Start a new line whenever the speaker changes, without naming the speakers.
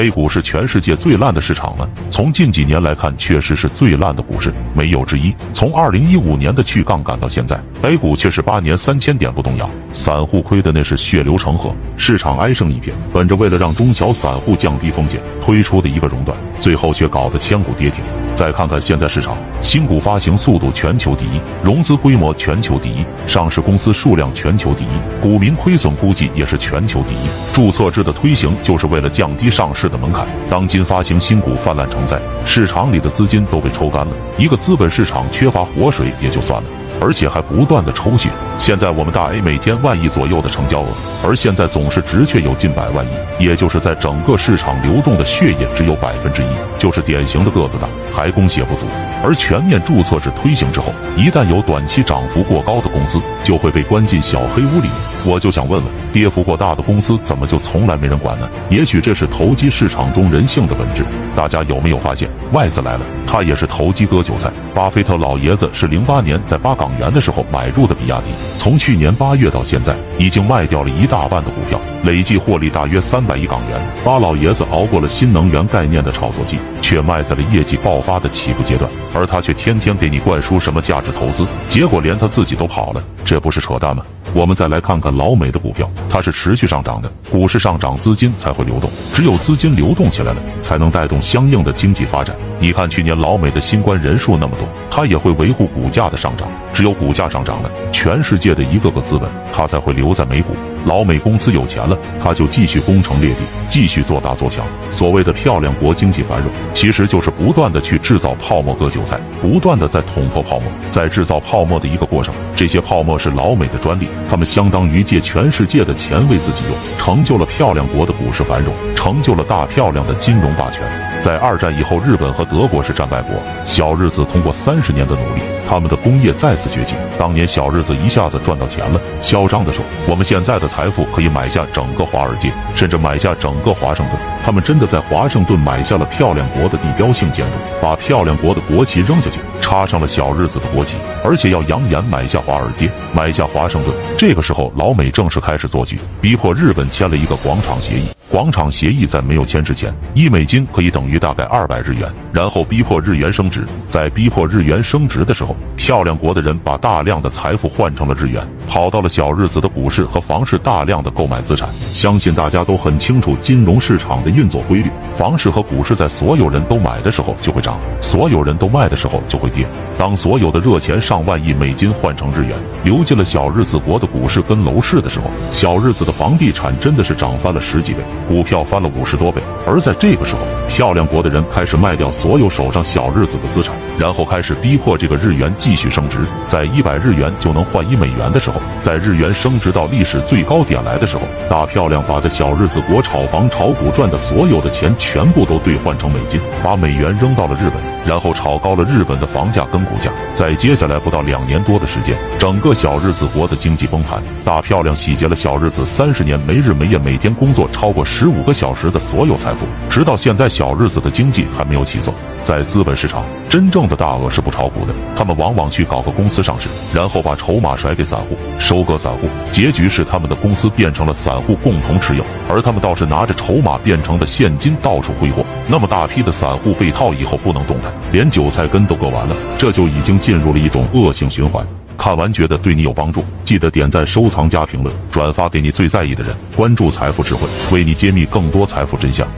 A 股是全世界最烂的市场了？从近几年来看，确实是最烂的股市，没有之一。从二零一五年的去杠杆到现在，A 股却是八年三千点不动摇，散户亏的那是血流成河，市场哀声一片。本着为了让中小散户降低风险推出的一个熔断，最后却搞得千股跌停。再看看现在市场，新股发行速度全球第一，融资规模全球第一，上市公司数量全球第一，股民亏损估计也是全球第一。注册制的推行就是为了降低上市。的门槛，当今发行新股泛滥成灾，市场里的资金都被抽干了。一个资本市场缺乏活水也就算了，而且还不断的抽血。现在我们大 A 每天万亿左右的成交额，而现在总是直确有近百万亿，也就是在整个市场流动的血液只有百分之一，就是典型的个子大，还供血不足。而全面注册制推行之后，一旦有短期涨幅过高的公司，就会被关进小黑屋里。我就想问问，跌幅过大的公司怎么就从来没人管呢？也许这是投机市场中人性的本质。大家有没有发现，外资来了，他也是投机割韭菜。巴菲特老爷子是零八年在巴港元的时候买入的比亚迪，从去年八月到现在，已经卖掉了一大半的股票，累计获利大约三百亿港元。巴老爷子熬过了新能源概念的炒作期，却卖在了业绩爆发的起步阶段，而他却天天给你灌输什么价值投资，结果连他自己都跑了，这不是扯淡吗？我们再来看看老美的股票，它是持续上涨的，股市上涨，资金才会流动，只有资金流动起来了，才能带动相应的经济发展。你看去年老美的新冠人数那么多，它也会维护股价的上涨，只有股价上涨了，全世界的一个个资本它才会留在美股。老美公司有钱了，他就继续攻城略地，继续做大做强。所谓的漂亮国经济繁荣，其实就是不断的去制造泡沫割韭菜，不断的在捅破泡沫，在制造泡沫的一个过程。这些泡沫是老美的专利。他们相当于借全世界的钱为自己用，成就了漂亮国的股市繁荣，成就了大漂亮的金融霸权。在二战以后，日本和德国是战败国，小日子通过三十年的努力，他们的工业再次崛起。当年小日子一下子赚到钱了，嚣张地说：“我们现在的财富可以买下整个华尔街，甚至买下整个华盛顿。”他们真的在华盛顿买下了漂亮国的地标性建筑，把漂亮国的国旗扔下去。插上了小日子的国旗，而且要扬言买下华尔街，买下华盛顿。这个时候，老美正式开始做局，逼迫日本签了一个广场协议。广场协议在没有签之前，一美金可以等于于大概二百日元。然后逼迫日元升值，在逼迫日元升值的时候，漂亮国的人把大量的财富换成了日元，跑到了小日子的股市和房市，大量的购买资产。相信大家都很清楚金融市场的运作规律：房市和股市在所有人都买的时候就会涨，所有人都卖的时候就会跌。当所有的热钱上万亿美金换成日元，流进了小日子国的股市跟楼市的时候，小日子的房地产真的是涨翻了十几倍。股票翻了五十多倍，而在这个时候，漂亮国的人开始卖掉所有手上小日子的资产，然后开始逼迫这个日元继续升值。在一百日元就能换一美元的时候，在日元升值到历史最高点来的时候，大漂亮把在小日子国炒房炒股赚的所有的钱全部都兑换成美金，把美元扔到了日本，然后炒高了日本的房价跟股价。在接下来不到两年多的时间，整个小日子国的经济崩盘，大漂亮洗劫了小日子三十年没日没夜每天工作超过十。五个小时的所有财富，直到现在，小日子的经济还没有起色。在资本市场，真正的大鳄是不炒股的，他们往往去搞个公司上市，然后把筹码甩给散户，收割散户，结局是他们的公司变成了散户共同持有，而他们倒是拿着筹码变成的现金到处挥霍。那么大批的散户被套以后不能动弹，连韭菜根都割完了，这就已经进入了一种恶性循环。看完觉得对你有帮助，记得点赞、收藏、加评论、转发给你最在意的人。关注财富智慧，为你揭秘更多财富真相。